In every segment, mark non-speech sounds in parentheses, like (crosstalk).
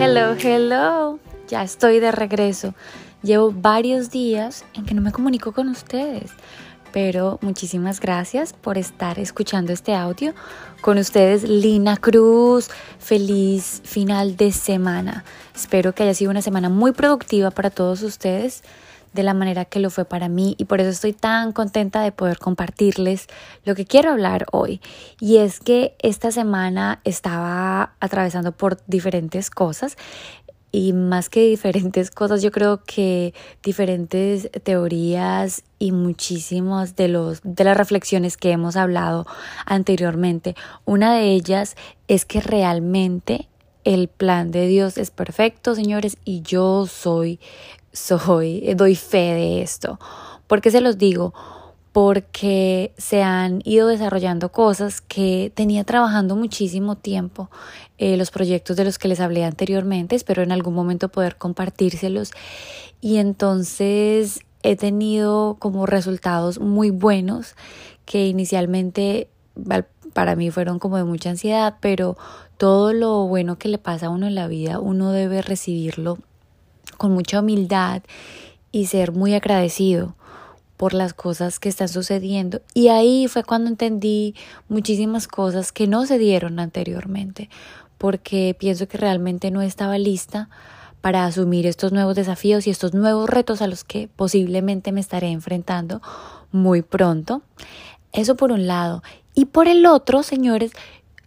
Hello, hello. Ya estoy de regreso. Llevo varios días en que no me comunico con ustedes, pero muchísimas gracias por estar escuchando este audio. Con ustedes, Lina Cruz. Feliz final de semana. Espero que haya sido una semana muy productiva para todos ustedes de la manera que lo fue para mí y por eso estoy tan contenta de poder compartirles lo que quiero hablar hoy. Y es que esta semana estaba atravesando por diferentes cosas y más que diferentes cosas, yo creo que diferentes teorías y muchísimas de los de las reflexiones que hemos hablado anteriormente. Una de ellas es que realmente el plan de Dios es perfecto, señores, y yo soy soy doy fe de esto. ¿Por qué se los digo? porque se han ido desarrollando cosas que tenía trabajando muchísimo tiempo, eh, los proyectos de los que les hablé anteriormente, espero en algún momento poder compartírselos y entonces he tenido como resultados muy buenos que inicialmente para mí fueron como de mucha ansiedad, pero todo lo bueno que le pasa a uno en la vida, uno debe recibirlo con mucha humildad y ser muy agradecido por las cosas que están sucediendo. Y ahí fue cuando entendí muchísimas cosas que no se dieron anteriormente, porque pienso que realmente no estaba lista para asumir estos nuevos desafíos y estos nuevos retos a los que posiblemente me estaré enfrentando muy pronto. Eso por un lado. Y por el otro, señores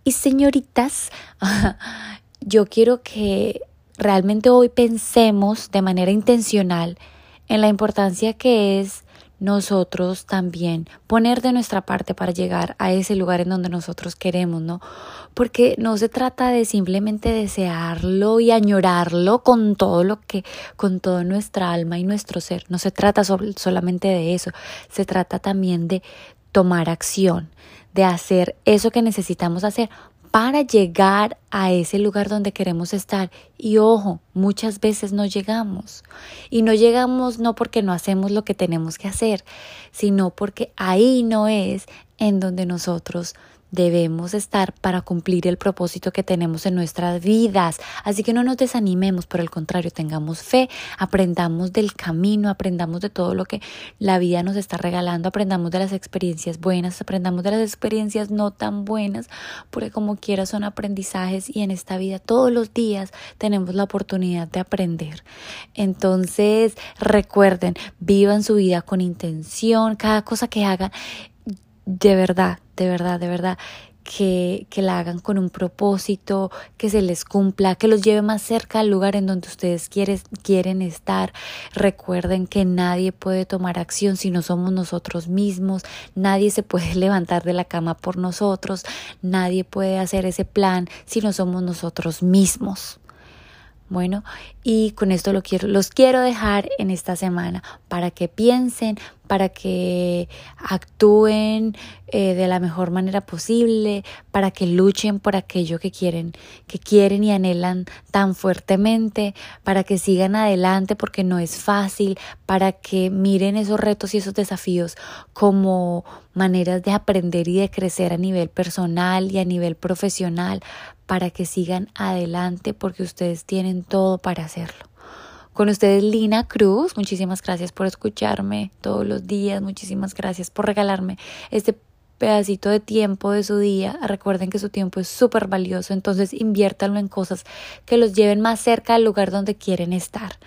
y señoritas, (laughs) yo quiero que realmente hoy pensemos de manera intencional en la importancia que es nosotros también poner de nuestra parte para llegar a ese lugar en donde nosotros queremos, ¿no? Porque no se trata de simplemente desearlo y añorarlo con todo lo que, con toda nuestra alma y nuestro ser. No se trata solamente de eso, se trata también de tomar acción, de hacer eso que necesitamos hacer para llegar a ese lugar donde queremos estar. Y ojo, muchas veces no llegamos. Y no llegamos no porque no hacemos lo que tenemos que hacer, sino porque ahí no es en donde nosotros debemos estar para cumplir el propósito que tenemos en nuestras vidas. Así que no nos desanimemos, por el contrario, tengamos fe, aprendamos del camino, aprendamos de todo lo que la vida nos está regalando, aprendamos de las experiencias buenas, aprendamos de las experiencias no tan buenas, porque como quiera son aprendizajes y en esta vida todos los días tenemos la oportunidad de aprender. Entonces, recuerden, vivan su vida con intención, cada cosa que hagan de verdad, de verdad, de verdad, que, que, la hagan con un propósito, que se les cumpla, que los lleve más cerca al lugar en donde ustedes quieren estar. Recuerden que nadie puede tomar acción si no somos nosotros mismos, nadie se puede (laughs) levantar de la cama por nosotros, nadie puede hacer ese plan si no somos nosotros mismos. Bueno, y con esto los quiero dejar en esta semana para que piensen, para que actúen eh, de la mejor manera posible, para que luchen por aquello que quieren, que quieren y anhelan tan fuertemente, para que sigan adelante porque no es fácil, para que miren esos retos y esos desafíos como maneras de aprender y de crecer a nivel personal y a nivel profesional, para que sigan adelante porque ustedes tienen todo para hacerlo. Con ustedes Lina Cruz, muchísimas gracias por escucharme todos los días, muchísimas gracias por regalarme este pedacito de tiempo de su día. Recuerden que su tiempo es súper valioso, entonces inviértanlo en cosas que los lleven más cerca al lugar donde quieren estar.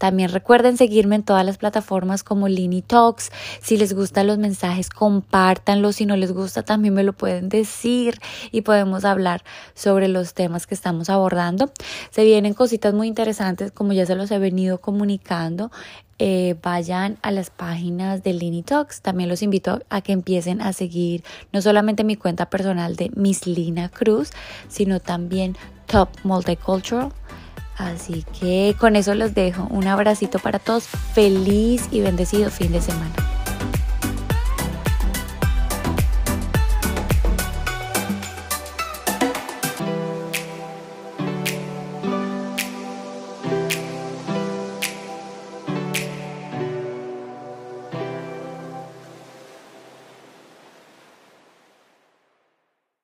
También recuerden seguirme en todas las plataformas como Lini Talks. Si les gustan los mensajes, compártanlos. Si no les gusta, también me lo pueden decir y podemos hablar sobre los temas que estamos abordando. Se vienen cositas muy interesantes, como ya se los he venido comunicando. Eh, vayan a las páginas de Lini Talks. También los invito a que empiecen a seguir no solamente mi cuenta personal de Miss Lina Cruz, sino también Top Multicultural Así que con eso los dejo. Un abracito para todos. Feliz y bendecido fin de semana.